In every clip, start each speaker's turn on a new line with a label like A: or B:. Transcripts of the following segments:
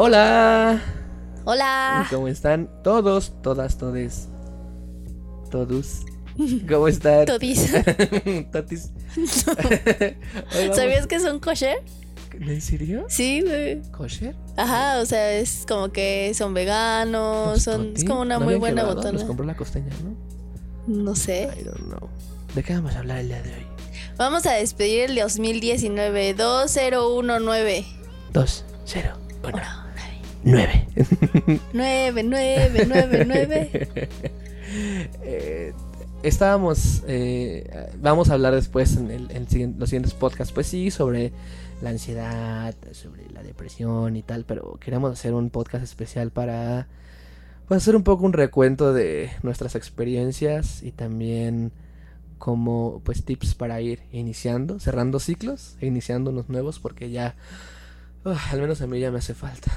A: Hola.
B: Hola.
A: ¿Cómo están todos, todas, todes? Todos. ¿Cómo están?
B: Todis.
A: Totis.
B: ¿Sabías que son kosher?
A: ¿En serio?
B: Sí, güey.
A: ¿Kosher?
B: Ajá, o sea, es como que son veganos,
A: ¿Los
B: son, es como una
A: ¿No
B: muy buena
A: quebrado?
B: botana.
A: Los compró la costeña, ¿no?
B: No sé.
A: I don't know. ¿De qué vamos a hablar el día de hoy?
B: Vamos a despedir el 2019 2019.
A: Dos, cero, uno,
B: Uno,
A: nueve.
B: 9, 9, 9, 9.
A: Eh, estábamos, eh, vamos a hablar después en, el, en los siguientes podcasts, pues sí, sobre la ansiedad, sobre la depresión y tal, pero queremos hacer un podcast especial para pues, hacer un poco un recuento de nuestras experiencias y también como pues tips para ir iniciando, cerrando ciclos e iniciando unos nuevos porque ya, al menos a mí ya me hace falta.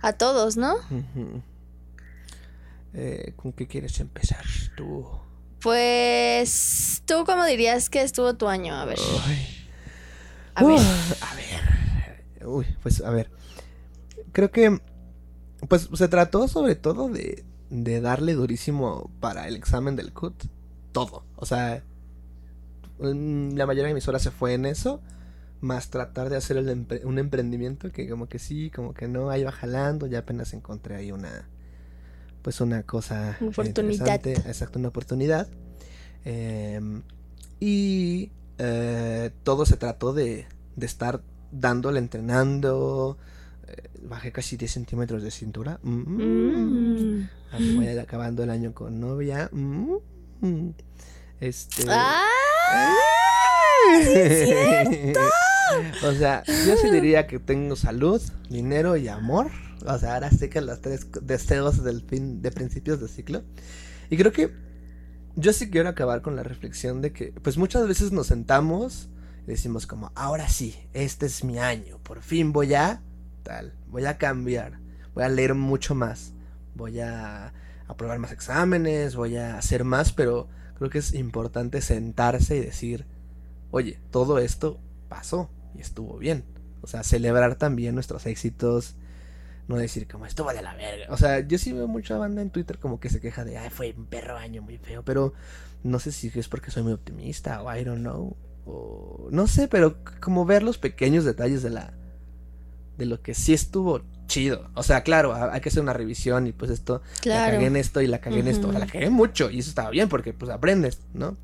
B: A todos, ¿no?
A: Eh, ¿Con qué quieres empezar tú?
B: Pues, ¿tú cómo dirías que estuvo tu año? A ver. A ver.
A: A ver. Uy, pues a ver. Creo que. Pues se trató sobre todo de, de darle durísimo para el examen del CUT. Todo. O sea. mm, La mayoría de mis horas se fue en eso. Más tratar de hacer el empre- un emprendimiento que como que sí, como que no, ahí va jalando. Ya apenas encontré ahí una. Pues una cosa. eh,
B: Oportunidad.
A: interesante, Exacto, una oportunidad. Em, y eh, todo se trató de, de estar dándole, entrenando. eh, bajé casi 10 centímetros de cintura. Mm.
B: Mm.
A: Así voy a ir acabando el año con novia. Mm. Este.
B: ¡Ah!
A: o sea, yo sí diría que tengo salud, dinero y amor. O sea, ahora sé que los tres deseos del fin, de principios de ciclo. Y creo que yo sí quiero acabar con la reflexión de que, pues muchas veces nos sentamos y decimos como, ahora sí, este es mi año, por fin voy a, tal, voy a cambiar, voy a leer mucho más, voy a aprobar más exámenes, voy a hacer más, pero creo que es importante sentarse y decir, oye, todo esto pasó y estuvo bien. O sea, celebrar también nuestros éxitos. No decir como estuvo de la verga. O sea, yo sí veo mucha banda en Twitter como que se queja de, ay, fue un perro año muy feo. Pero no sé si es porque soy muy optimista o I don't know. O no sé, pero como ver los pequeños detalles de la. de lo que sí estuvo chido. O sea, claro, ha- hay que hacer una revisión y pues esto la
B: Claro.
A: cagué en esto y la cagué en esto. O sea, la cagué mucho y eso estaba bien porque pues aprendes, ¿no?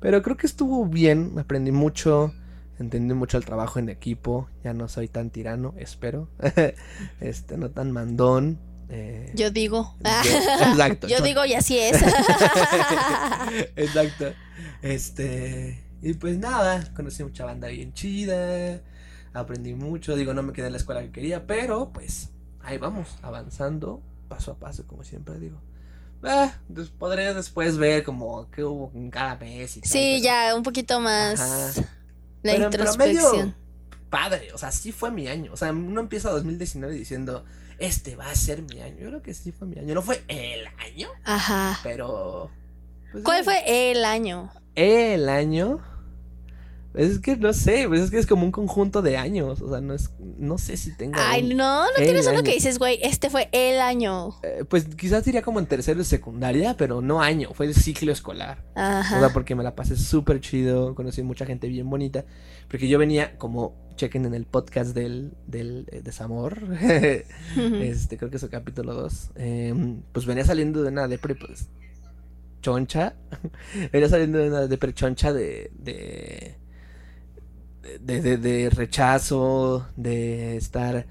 A: Pero creo que estuvo bien, aprendí mucho, entendí mucho el trabajo en equipo, ya no soy tan tirano, espero. este, no tan mandón. eh,
B: Yo digo.
A: yo- exacto.
B: Yo digo y así es.
A: Exacto. Este, y pues nada, conocí mucha banda bien chida, aprendí mucho, digo, no me quedé en la escuela que quería, pero pues ahí vamos, avanzando paso a paso, como siempre digo. Ah, pues, podré después ver como qué hubo en cada mes y tal,
B: Sí,
A: pero
B: ya, un poquito más
A: Ajá.
B: la
A: Pero en promedio,
B: introspección.
A: Padre, o sea, sí fue mi año. O sea, uno empieza 2019 diciendo, este va a ser mi año. Yo creo que sí fue mi año. No fue el año,
B: Ajá.
A: pero... pues,
B: ¿Cuál
A: eh,
B: fue el año?
A: el año. Es que no sé, pues es que es como un conjunto de años. O sea, no es. No sé si tengo.
B: Ay,
A: un-
B: no, no tienes uno que dices, güey, este fue el año.
A: Eh, pues quizás diría como en tercero de secundaria, pero no año, fue el ciclo escolar. O sea,
B: Ajá.
A: porque me la pasé súper chido, conocí mucha gente bien bonita. Porque yo venía, como chequen en el podcast del, del eh, desamor, este, creo que es el capítulo 2, pues venía saliendo de una depre, pues, choncha. venía saliendo de una depre choncha de, de, de, de, de rechazo, de estar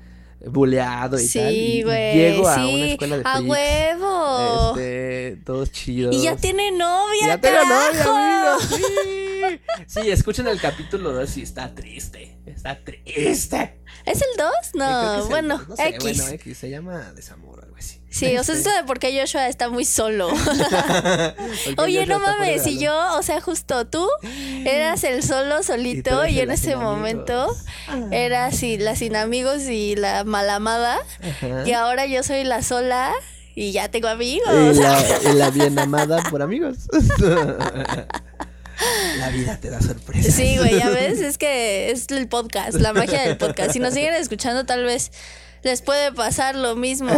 A: buleado y tal.
B: Sí,
A: y
B: güey.
A: Llego a
B: sí,
A: una escuela de
B: a
A: freaks,
B: huevo.
A: este, todos chidos.
B: y ya tiene novia,
A: Ya tengo novia, amigos. Sí. Sí, escuchen el capítulo 2 y está triste. Está triste.
B: ¿Es el 2?
A: Eh, creo que
B: No,
A: el-
B: bueno,
A: no sé,
B: X.
A: Bueno, X. Se llama Desamor o algo así.
B: Sí, o sea, eso de por qué Joshua está muy solo. Oye,
A: Joshua
B: no mames, y
A: balón.
B: yo, o sea, justo tú eras el solo
A: Y
B: solito y, en ese momento
A: amigos.
B: era sí, la sin amigos y la malamada.
A: Ajá.
B: Y ahora yo soy la sola y ya tengo amigos.
A: Y la, y la bien amada por amigos. La vida te da sorpresas.
B: Sí, güey, ya ves, es que es el podcast, la magia del podcast. Si nos siguen escuchando, tal vez les puede pasar lo mismo.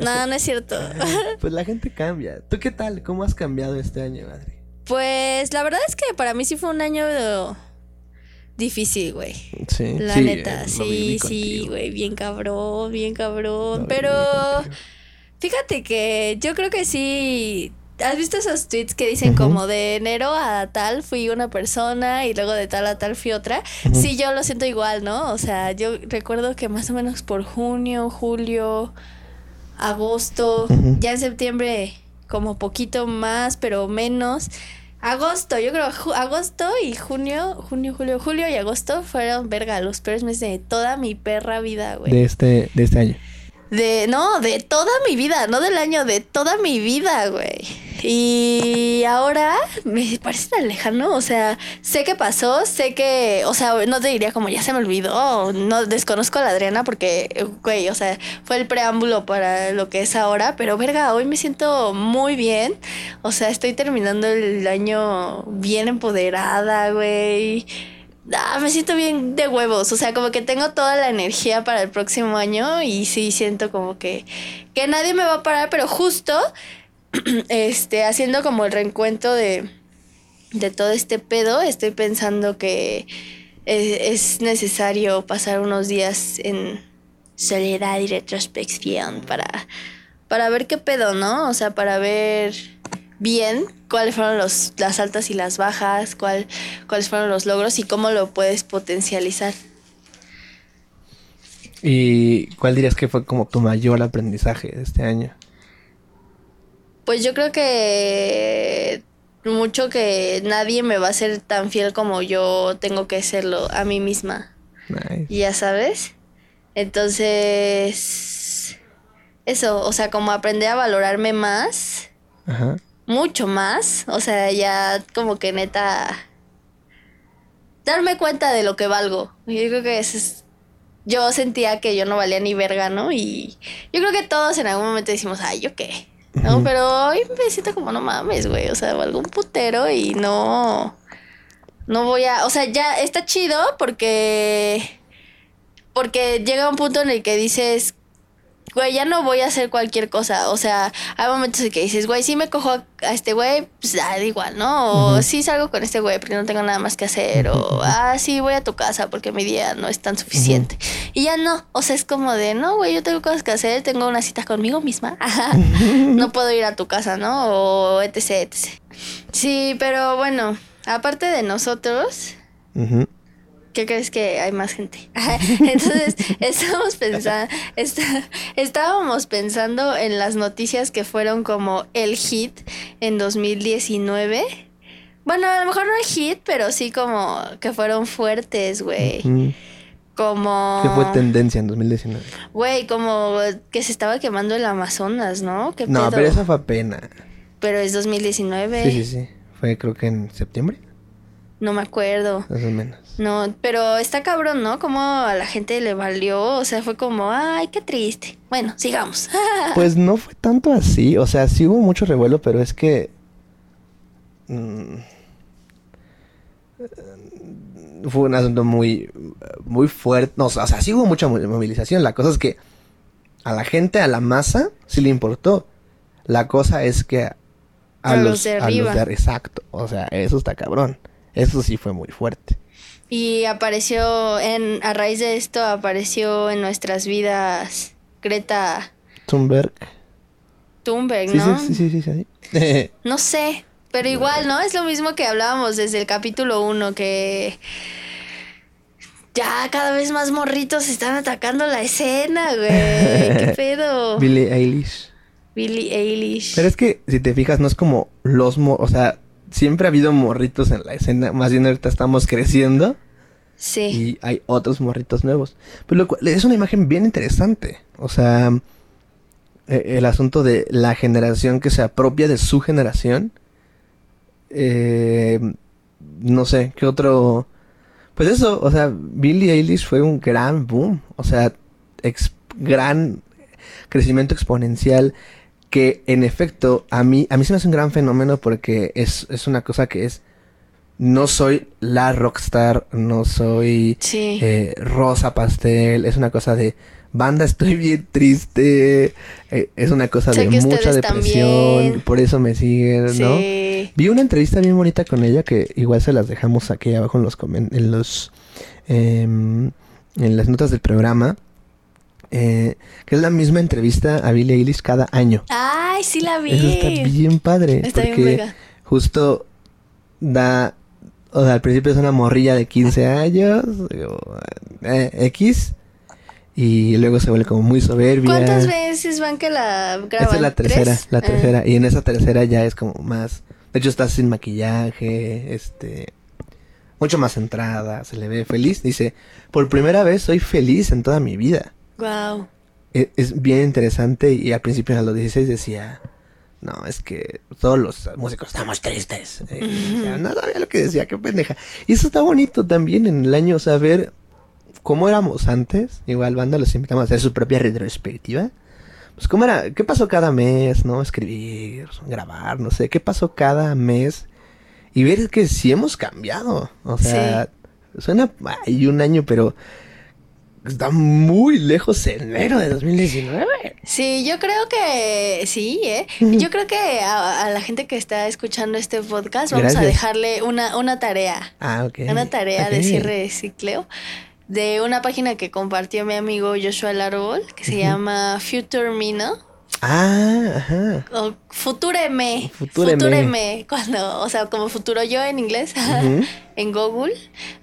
B: no, no es cierto.
A: pues la gente cambia. ¿Tú qué tal? ¿Cómo has cambiado este año, madre?
B: Pues la verdad es que para mí sí fue un año difícil, güey.
A: Sí.
B: La
A: sí,
B: neta,
A: eh,
B: sí, sí, güey, bien cabrón, bien cabrón.
A: Lo
B: Pero fíjate que yo creo que sí. ¿Has visto esos tweets que dicen como de enero a tal fui una persona y luego de tal a tal fui otra? Sí, yo lo siento igual, ¿no? O sea, yo recuerdo que más o menos por junio, julio, agosto, ya en septiembre como poquito más, pero menos. Agosto, yo creo agosto y junio, junio, julio, julio y agosto fueron verga los peores meses de toda mi perra vida, güey.
A: De este, de este año.
B: De, no, de toda mi vida, no del año, de toda mi vida, güey. Y ahora me parece tan lejano, o sea, sé que pasó, sé que, o sea, no te diría como ya se me olvidó, no desconozco a la Adriana porque, güey, o sea, fue el preámbulo para lo que es ahora, pero verga, hoy me siento muy bien, o sea, estoy terminando el año bien empoderada, güey. Ah, me siento bien de huevos, o sea, como que tengo toda la energía para el próximo año y sí siento como que, que nadie me va a parar, pero justo, este, haciendo como el reencuentro de, de todo este pedo, estoy pensando que es, es necesario pasar unos días en soledad y retrospección para, para ver qué pedo, ¿no? O sea, para ver bien cuáles fueron los, las altas y las bajas, cuál, cuáles fueron los logros y cómo lo puedes potencializar.
A: ¿Y cuál dirías que fue como tu mayor aprendizaje de este año?
B: Pues yo creo que mucho que nadie me va a ser tan fiel como yo tengo que serlo a mí misma.
A: Nice.
B: Ya sabes. Entonces, eso, o sea, como aprender a valorarme más,
A: Ajá.
B: Mucho más, o sea, ya como que neta, darme cuenta de lo que valgo. Yo creo que eso es, yo sentía que yo no valía ni verga, ¿no? Y yo creo que todos en algún momento decimos, ay, ¿yo qué? ¿No? Pero hoy me siento como, no mames, güey, o sea, valgo un putero y no, no voy a, o sea, ya está chido porque, porque llega un punto en el que dices, güey, ya no voy a hacer cualquier cosa. O sea, hay momentos en que dices, güey, sí me cojo a, a este güey, pues da igual, ¿no? O
A: Ujú.
B: sí salgo con este güey porque no tengo nada más que hacer. O, ah, sí, voy a tu casa porque mi día no es tan suficiente. Y ya no. O sea, es como de, no, güey, yo tengo cosas que hacer, tengo una cita conmigo misma. no puedo ir a tu casa, ¿no? O etc, etc. Sí, pero bueno, aparte de nosotros. ¿Qué crees que hay más gente? Entonces, estábamos pensando, está- estábamos pensando en las noticias que fueron como el hit en 2019. Bueno, a lo mejor no el hit, pero sí como que fueron fuertes, güey.
A: Ujú.
B: Como...
A: ¿Qué fue tendencia en 2019?
B: Güey, como que se estaba quemando el Amazonas, ¿no? ¿Qué
A: No,
B: pedo?
A: pero esa fue apenas.
B: Pero es 2019.
A: Sí, sí, sí. Fue creo que en septiembre,
B: No me acuerdo.
A: más o menos.
B: No, pero está cabrón, ¿no? Como a la gente le valió, o sea, fue como, ay, qué triste. Bueno, sigamos.
A: Pues no fue tanto así, o sea, sí hubo mucho revuelo, pero es que... mm, fue un asunto muy, muy fuerte. No, o sea, sí hubo mucha mo- movilización. La cosa es que a la gente, a la masa, sí le importó. La cosa es que a,
B: A los
A: los,
B: de
A: a los
B: arriba.
A: de- exacto. O sea, eso está cabrón. Eso sí fue muy fuerte.
B: y apareció, en, a raíz de esto, apareció en nuestras vidas Greta
A: Thunberg.
B: Thunberg, ¿no?
A: sí, sí, sí, sí, sí.
B: No sé, pero igual, ¿no? Es lo mismo que hablábamos desde el capítulo 1, que ya cada vez más morritos están atacando la escena, güey. ¿Qué pedo?
A: Billie Eilish.
B: Billie Eilish.
A: Pero es que, si te fijas, no es como los... mo- o sea, siempre ha habido morritos en la escena. Más bien ahorita estamos creciendo
B: Sí.
A: y hay otros morritos nuevos. Pero lo cual es una imagen bien interesante. O sea, eh, el asunto de la generación que se apropia de su generación. Eh, no sé, ¿qué otro...? Pues eso, o sea, Billie Eilish fue un gran boom. O sea, gran crecimiento exponencial que en efecto a mí a mí se me hace un gran fenómeno porque es, es una cosa que es no soy la rockstar, no soy
B: Sí.
A: eh, rosa pastel, es una cosa de banda, estoy bien triste. Eh, es una cosa
B: Sé
A: de mucha depresión.
B: también.
A: Por eso me siguen, ¿no?
B: Sí.
A: Vi una entrevista bien bonita con ella que igual se las dejamos aquí abajo en los en los em, en las notas del programa. Eh, que es la misma entrevista a Billie Eilish cada año.
B: Ay, sí la vi.
A: Eso está bien padre.
B: Está bien
A: porque justo da. O sea, al principio es una morrilla de 15 años. eh, X. Y luego se vuelve como muy soberbia.
B: ¿Cuántas veces van que la graban?
A: Esta es la tercera,
B: ¿Tres?
A: la
B: Ah.
A: tercera. Y en esa tercera ya es como más. De hecho, está sin maquillaje, este. Mucho más centrada, se le ve feliz. Dice: Por primera vez soy feliz en toda mi vida.
B: Wow.
A: E- Es, bien interesante. Y al principio, a los 16, decía: No, es que todos los músicos estamos tristes. Eh, no sabía lo que decía, qué pendeja. Y eso está bonito también en el año, saber cómo éramos antes. Igual, banda, los invitamos a hacer su propia retrospectiva pues cómo era, qué pasó cada mes, ¿no? Escribir, grabar, no sé, qué pasó cada mes y ver que sí hemos cambiado. O sea, suena hay un año, pero está muy lejos enero de 2019.
B: Sí, yo creo que sí, ¿eh? Yo creo que a, a la gente que está escuchando este podcast vamos a dejarle una, una tarea,
A: Ah, ok.
B: una tarea de cierre de cicleo de una página que compartió mi amigo Joshua Largol que se llama Future Me, ¿no?
A: Ah, ajá.
B: O Futureme.
A: Futureme.
B: Futureme. Cuando, o sea, como futuro yo en inglés, en Google.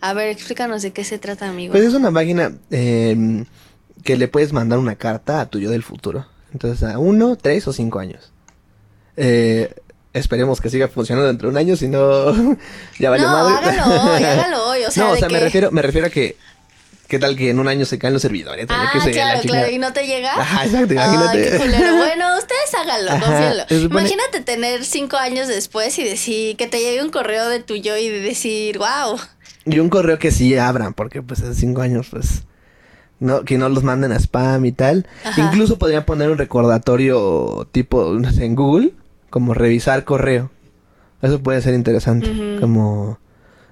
B: A ver, explícanos de qué se trata, amigo.
A: Pues es una página eh, que le puedes mandar una carta a tu yo del futuro. Entonces, a uno, tres o cinco años. Eh, esperemos que siga funcionando dentro de un año, si no, ya valió
B: no,
A: madre.
B: hágalo hoy, hágalo hoy. O sea,
A: no, o sea, me refiero, me refiero a que, ¿qué tal que en un año se caen los servidores?
B: Ah,
A: que se, la
B: claro, claro, y no te llega.
A: Ajá, exacto, imagínate.
B: Bueno, ustedes háganlo, confíenlo.
A: supone-
B: Imagínate tener cinco años después y decir que te llegue un correo de tu yo y decir, wow.
A: Y un correo que sí abran, porque pues hace cinco años, pues, no, que no los manden a spam y tal.
B: Ajá.
A: Incluso podría poner un recordatorio tipo, no sé, en Google, como revisar correo. Eso puede ser interesante, como,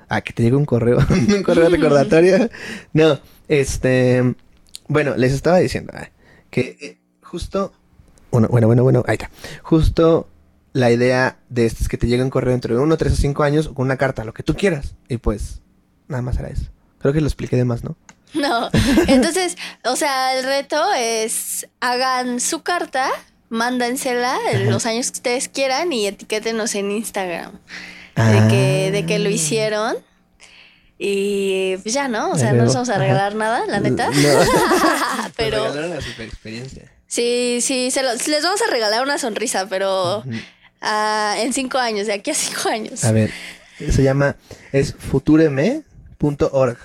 A: ah, que te llegue un correo, un correo recordatorio. No, este, bueno, les estaba diciendo ah, que eh, justo, bueno, bueno, bueno, bueno, ahí está. Justo la idea de esto es que te llegue un correo dentro de uno, tres o cinco años con una carta, lo que tú quieras. Y pues, nada más era eso. Creo que lo expliqué de más, ¿no?
B: No. Entonces, o sea, el reto es hagan su carta, mándensela en los años que ustedes quieran y etiquétenos en Instagram. De que, de que lo
A: Ah.
B: hicieron. Y pues ya, ¿no? O sea, no nos vamos a
A: ajá.
B: regalar nada, la neta.
A: No.
B: pero
A: regalaron super experiencia.
B: sí, sí, se los- les vamos a regalar una sonrisa, pero ah, en cinco años, de aquí a cinco años.
A: A ver, se llama, es futureme.org.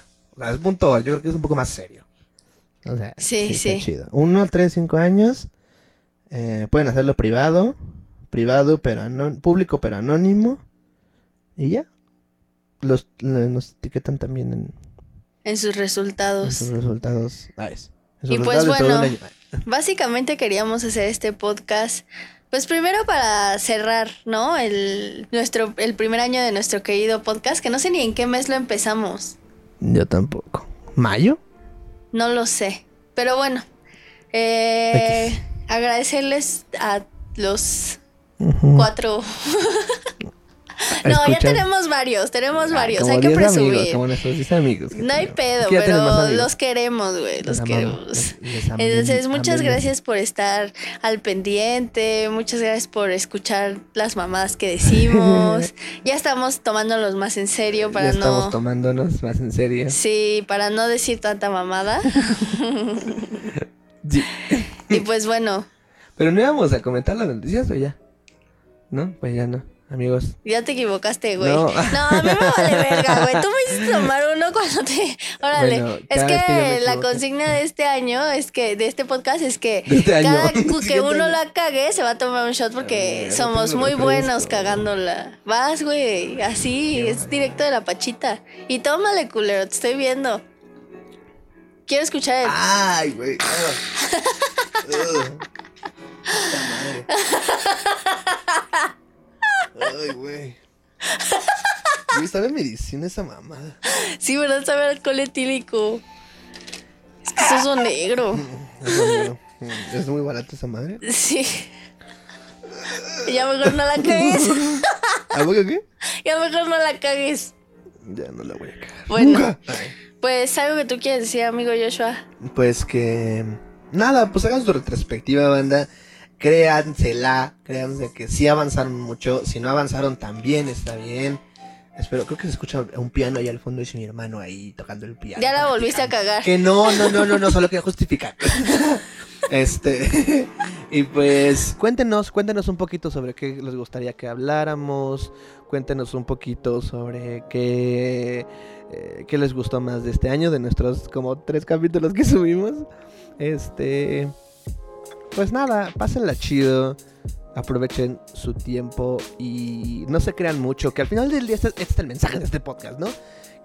A: Es punto org, yo creo que es un poco más serio. O sea,
B: Sí, sí.
A: chido. Uno, tres, cinco años. eh, pueden hacerlo privado. Privado, pero público, pero anónimo. Y ya. Los, nos etiquetan también en,
B: En sus
A: en
B: resultados.
A: sus resultados. Ah. En sus
B: Y pues,
A: resultados
B: bueno. Básicamente queríamos hacer este podcast, pues primero para cerrar, ¿no? El, nuestro, el primer año de nuestro querido podcast, que no sé ni en qué mes lo empezamos,
A: Yo tampoco. ¿Mayo?
B: no lo sé. Pero bueno, eh, agradecerles a los cuatro. no, ya tenemos varios, tenemos
A: Ah,
B: varios, hay que
A: 10
B: presumir.
A: Amigos, como nuestros 10 amigos.
B: No hay pedo,
A: ya
B: pero los queremos, güey, los
A: amamos,
B: queremos.
A: les- les amamos,
B: Entonces, muchas gracias por estar al pendiente, muchas gracias por escuchar las mamadas que decimos. ya estamos tomándolos más en serio para
A: ya estamos
B: no...
A: tomándonos más en serio.
B: Sí, para no decir tanta mamada.
A: Sí.
B: y pues bueno,
A: Pero no íbamos a comentar las noticias o ya. ¿No? Pues ya no, amigos.
B: ya te equivocaste, güey.
A: No.
B: No. a mí me vale verga, güey. Tú me hiciste tomar uno cuando te... Órale.
A: Bueno,
B: es que, la consigna de este año es que, de este podcast es que
A: este
B: cada que uno la cague se va a tomar un shot porque
A: Ah,
B: somos muy buenos cagándola. Vas, güey, así, es directo de la pachita. Y tómale, culero, te estoy viendo. Quiero escuchar el...
A: Ay, güey. Ay, güey. Güey, sabe medicina esa mamada.
B: Sí, ¿verdad? Sabe alcohol etílico. Es que sos un negro.
A: Ajá, mm, Es muy barata esa madre.
B: Sí. Ya mejor no la cagues.
A: ¿A poco qué?
B: Ya mejor no la cagues.
A: Ya no la voy a cagar.
B: Bueno.
A: Nunca.
B: Pues algo que tú quieres decir, amigo Joshua.
A: Pues que. Nada, pues hagan su retrospectiva, banda. Créansela. Créanse que sí avanzaron mucho. Si no avanzaron, también está bien. Espero, creo que se escucha un piano ahí al fondo y es mi hermano ahí tocando el piano.
B: Ya la volviste a cagar.
A: Que no, no, no, no, no, solo quiero justificar. Este, y pues cuéntenos, cuéntenos un poquito sobre qué les gustaría que habláramos, cuéntenos un poquito sobre qué, eh, qué les gustó más de este año, de nuestros como tres capítulos que subimos. Este, pues nada, pásenla chido, aprovechen su tiempo y no se crean mucho, que al final del día este, este es el mensaje de este podcast, ¿no?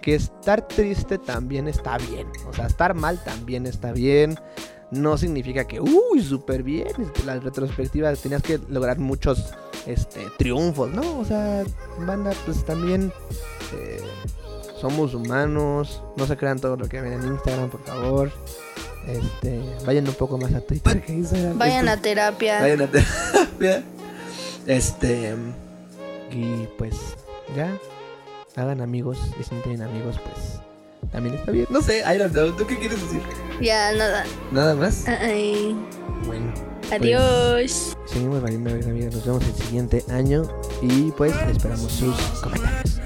A: Que estar triste también está bien, o sea, estar mal también está bien no significa que, uy, súper bien. La retrospectiva tenías que lograr muchos este, triunfos, ¿no? O sea, banda, pues también eh, somos humanos. No se crean todo lo que ven en Instagram, por favor. Este, vayan un poco más a Twitter que Instagram.
B: Vayan
A: Este,
B: a terapia.
A: Vayan a terapia. Este, y pues, ya. Hagan amigos. Y si no tienen amigos, pues también está bien. No sé, I don't know. ¿Tú qué quieres decir?
B: Ya, nada.
A: Nada más.
B: Ay.
A: Bueno. pues,
B: Adiós.
A: seguimos valiendo amigos. Nos vemos el siguiente año. Y pues esperamos sus comentarios.